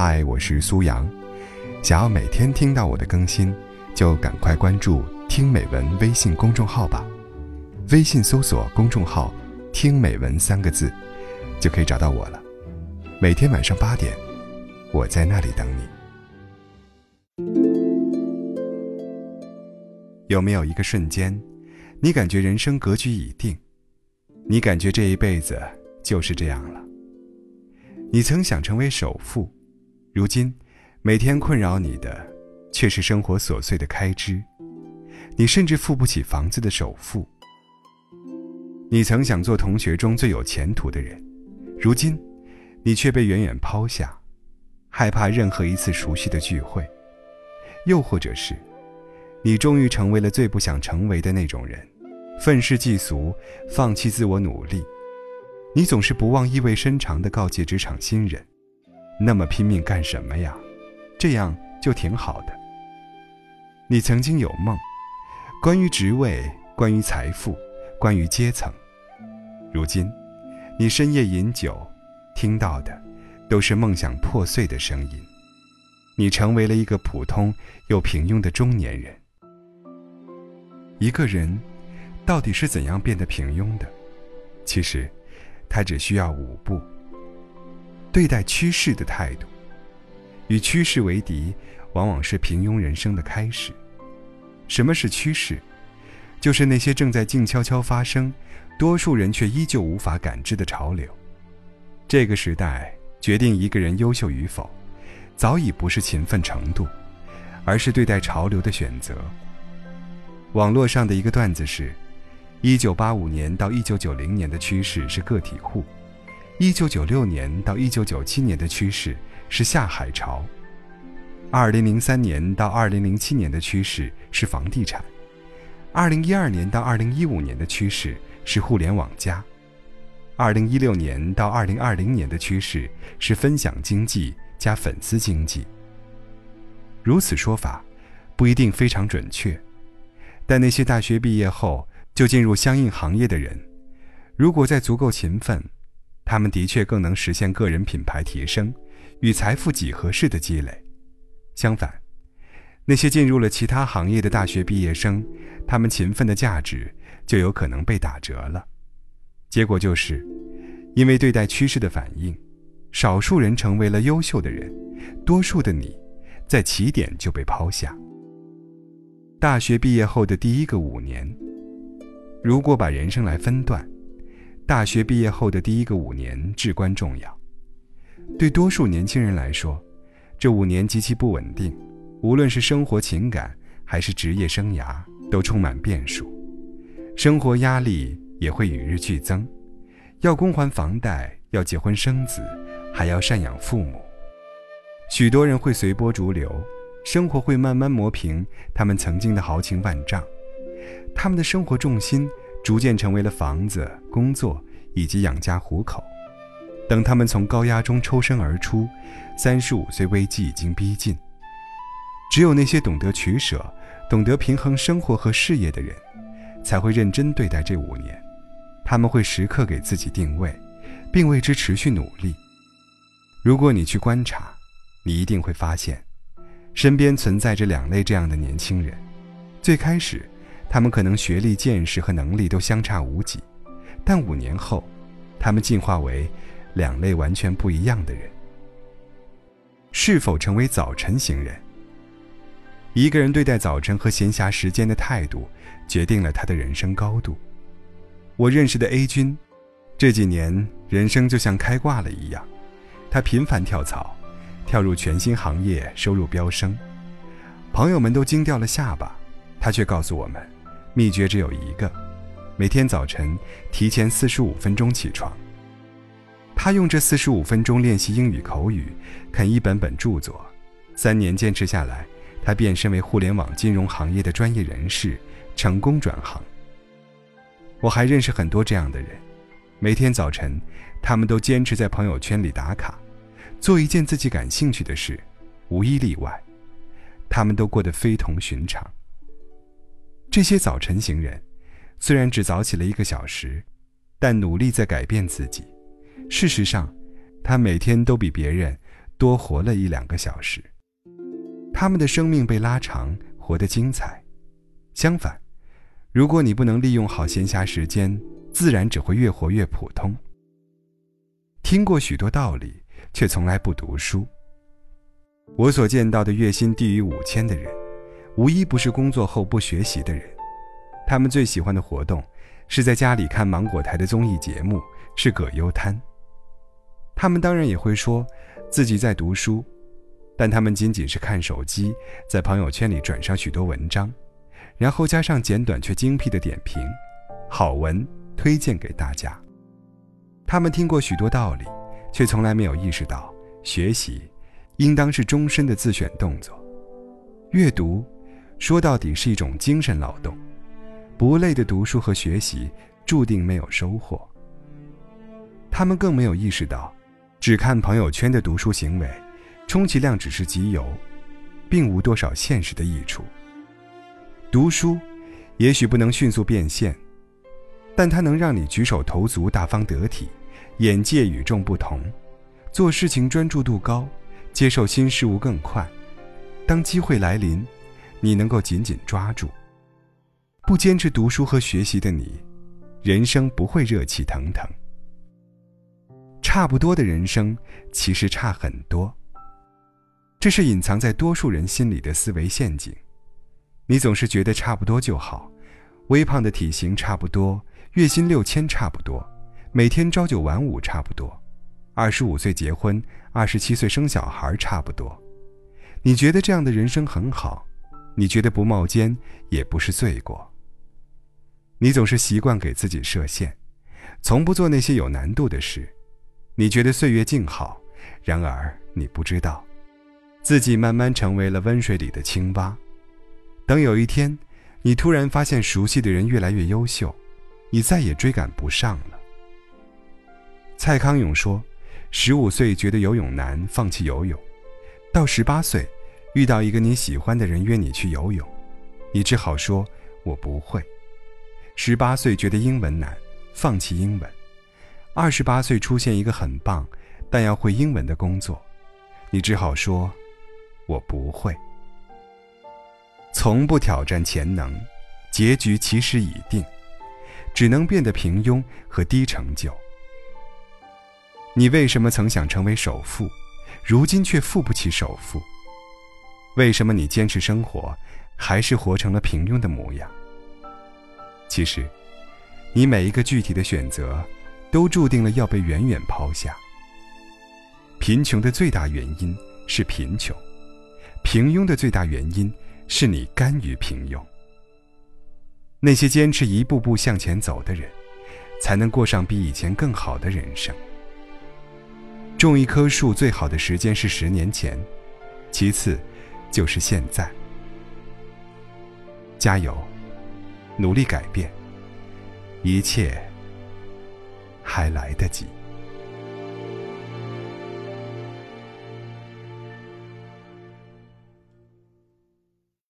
嗨，我是苏阳。想要每天听到我的更新，就赶快关注“听美文”微信公众号吧。微信搜索公众号“听美文”三个字，就可以找到我了。每天晚上八点，我在那里等你。有没有一个瞬间，你感觉人生格局已定？你感觉这一辈子就是这样了？你曾想成为首富？如今，每天困扰你的却是生活琐碎的开支，你甚至付不起房子的首付。你曾想做同学中最有前途的人，如今，你却被远远抛下，害怕任何一次熟悉的聚会。又或者是，你终于成为了最不想成为的那种人，愤世嫉俗，放弃自我努力。你总是不忘意味深长地告诫职场新人。那么拼命干什么呀？这样就挺好的。你曾经有梦，关于职位，关于财富，关于阶层。如今，你深夜饮酒，听到的都是梦想破碎的声音。你成为了一个普通又平庸的中年人。一个人到底是怎样变得平庸的？其实，他只需要五步。对待趋势的态度，与趋势为敌，往往是平庸人生的开始。什么是趋势？就是那些正在静悄悄发生，多数人却依旧无法感知的潮流。这个时代决定一个人优秀与否，早已不是勤奋程度，而是对待潮流的选择。网络上的一个段子是：一九八五年到一九九零年的趋势是个体户。一九九六年到一九九七年的趋势是下海潮，二零零三年到二零零七年的趋势是房地产，二零一二年到二零一五年的趋势是互联网加，二零一六年到二零二零年的趋势是分享经济加粉丝经济。如此说法不一定非常准确，但那些大学毕业后就进入相应行业的人，如果在足够勤奋。他们的确更能实现个人品牌提升与财富几何式的积累。相反，那些进入了其他行业的大学毕业生，他们勤奋的价值就有可能被打折了。结果就是，因为对待趋势的反应，少数人成为了优秀的人，多数的你，在起点就被抛下。大学毕业后的第一个五年，如果把人生来分段。大学毕业后的第一个五年至关重要，对多数年轻人来说，这五年极其不稳定，无论是生活、情感还是职业生涯，都充满变数，生活压力也会与日俱增，要供还房贷，要结婚生子，还要赡养父母。许多人会随波逐流，生活会慢慢磨平他们曾经的豪情万丈，他们的生活重心。逐渐成为了房子、工作以及养家糊口。等他们从高压中抽身而出，三十五岁危机已经逼近。只有那些懂得取舍、懂得平衡生活和事业的人，才会认真对待这五年。他们会时刻给自己定位，并为之持续努力。如果你去观察，你一定会发现，身边存在着两类这样的年轻人。最开始。他们可能学历、见识和能力都相差无几，但五年后，他们进化为两类完全不一样的人。是否成为早晨型人？一个人对待早晨和闲暇时间的态度，决定了他的人生高度。我认识的 A 君，这几年人生就像开挂了一样，他频繁跳槽，跳入全新行业，收入飙升，朋友们都惊掉了下巴，他却告诉我们。秘诀只有一个：每天早晨提前四十五分钟起床。他用这四十五分钟练习英语口语，啃一本本著作。三年坚持下来，他变身为互联网金融行业的专业人士，成功转行。我还认识很多这样的人，每天早晨，他们都坚持在朋友圈里打卡，做一件自己感兴趣的事，无一例外，他们都过得非同寻常。这些早晨行人，虽然只早起了一个小时，但努力在改变自己。事实上，他每天都比别人多活了一两个小时。他们的生命被拉长，活得精彩。相反，如果你不能利用好闲暇时间，自然只会越活越普通。听过许多道理，却从来不读书。我所见到的月薪低于五千的人，无一不是工作后不学习的人。他们最喜欢的活动，是在家里看芒果台的综艺节目，是葛优瘫。他们当然也会说自己在读书，但他们仅仅是看手机，在朋友圈里转上许多文章，然后加上简短却精辟的点评，好文推荐给大家。他们听过许多道理，却从来没有意识到学习。应当是终身的自选动作。阅读，说到底是一种精神劳动，不累的读书和学习，注定没有收获。他们更没有意识到，只看朋友圈的读书行为，充其量只是集邮，并无多少现实的益处。读书，也许不能迅速变现，但它能让你举手投足大方得体，眼界与众不同，做事情专注度高。接受新事物更快，当机会来临，你能够紧紧抓住。不坚持读书和学习的你，人生不会热气腾腾。差不多的人生，其实差很多。这是隐藏在多数人心里的思维陷阱。你总是觉得差不多就好，微胖的体型差不多，月薪六千差不多，每天朝九晚五差不多。二十五岁结婚，二十七岁生小孩，差不多。你觉得这样的人生很好？你觉得不冒尖也不是罪过？你总是习惯给自己设限，从不做那些有难度的事。你觉得岁月静好，然而你不知道，自己慢慢成为了温水里的青蛙。等有一天，你突然发现熟悉的人越来越优秀，你再也追赶不上了。蔡康永说。十五岁觉得游泳难，放弃游泳；到十八岁，遇到一个你喜欢的人约你去游泳，你只好说“我不会”。十八岁觉得英文难，放弃英文；二十八岁出现一个很棒但要会英文的工作，你只好说“我不会”。从不挑战潜能，结局其实已定，只能变得平庸和低成就。你为什么曾想成为首富，如今却付不起首付？为什么你坚持生活，还是活成了平庸的模样？其实，你每一个具体的选择，都注定了要被远远抛下。贫穷的最大原因是贫穷，平庸的最大原因是你甘于平庸。那些坚持一步步向前走的人，才能过上比以前更好的人生。种一棵树最好的时间是十年前，其次就是现在。加油，努力改变，一切还来得及。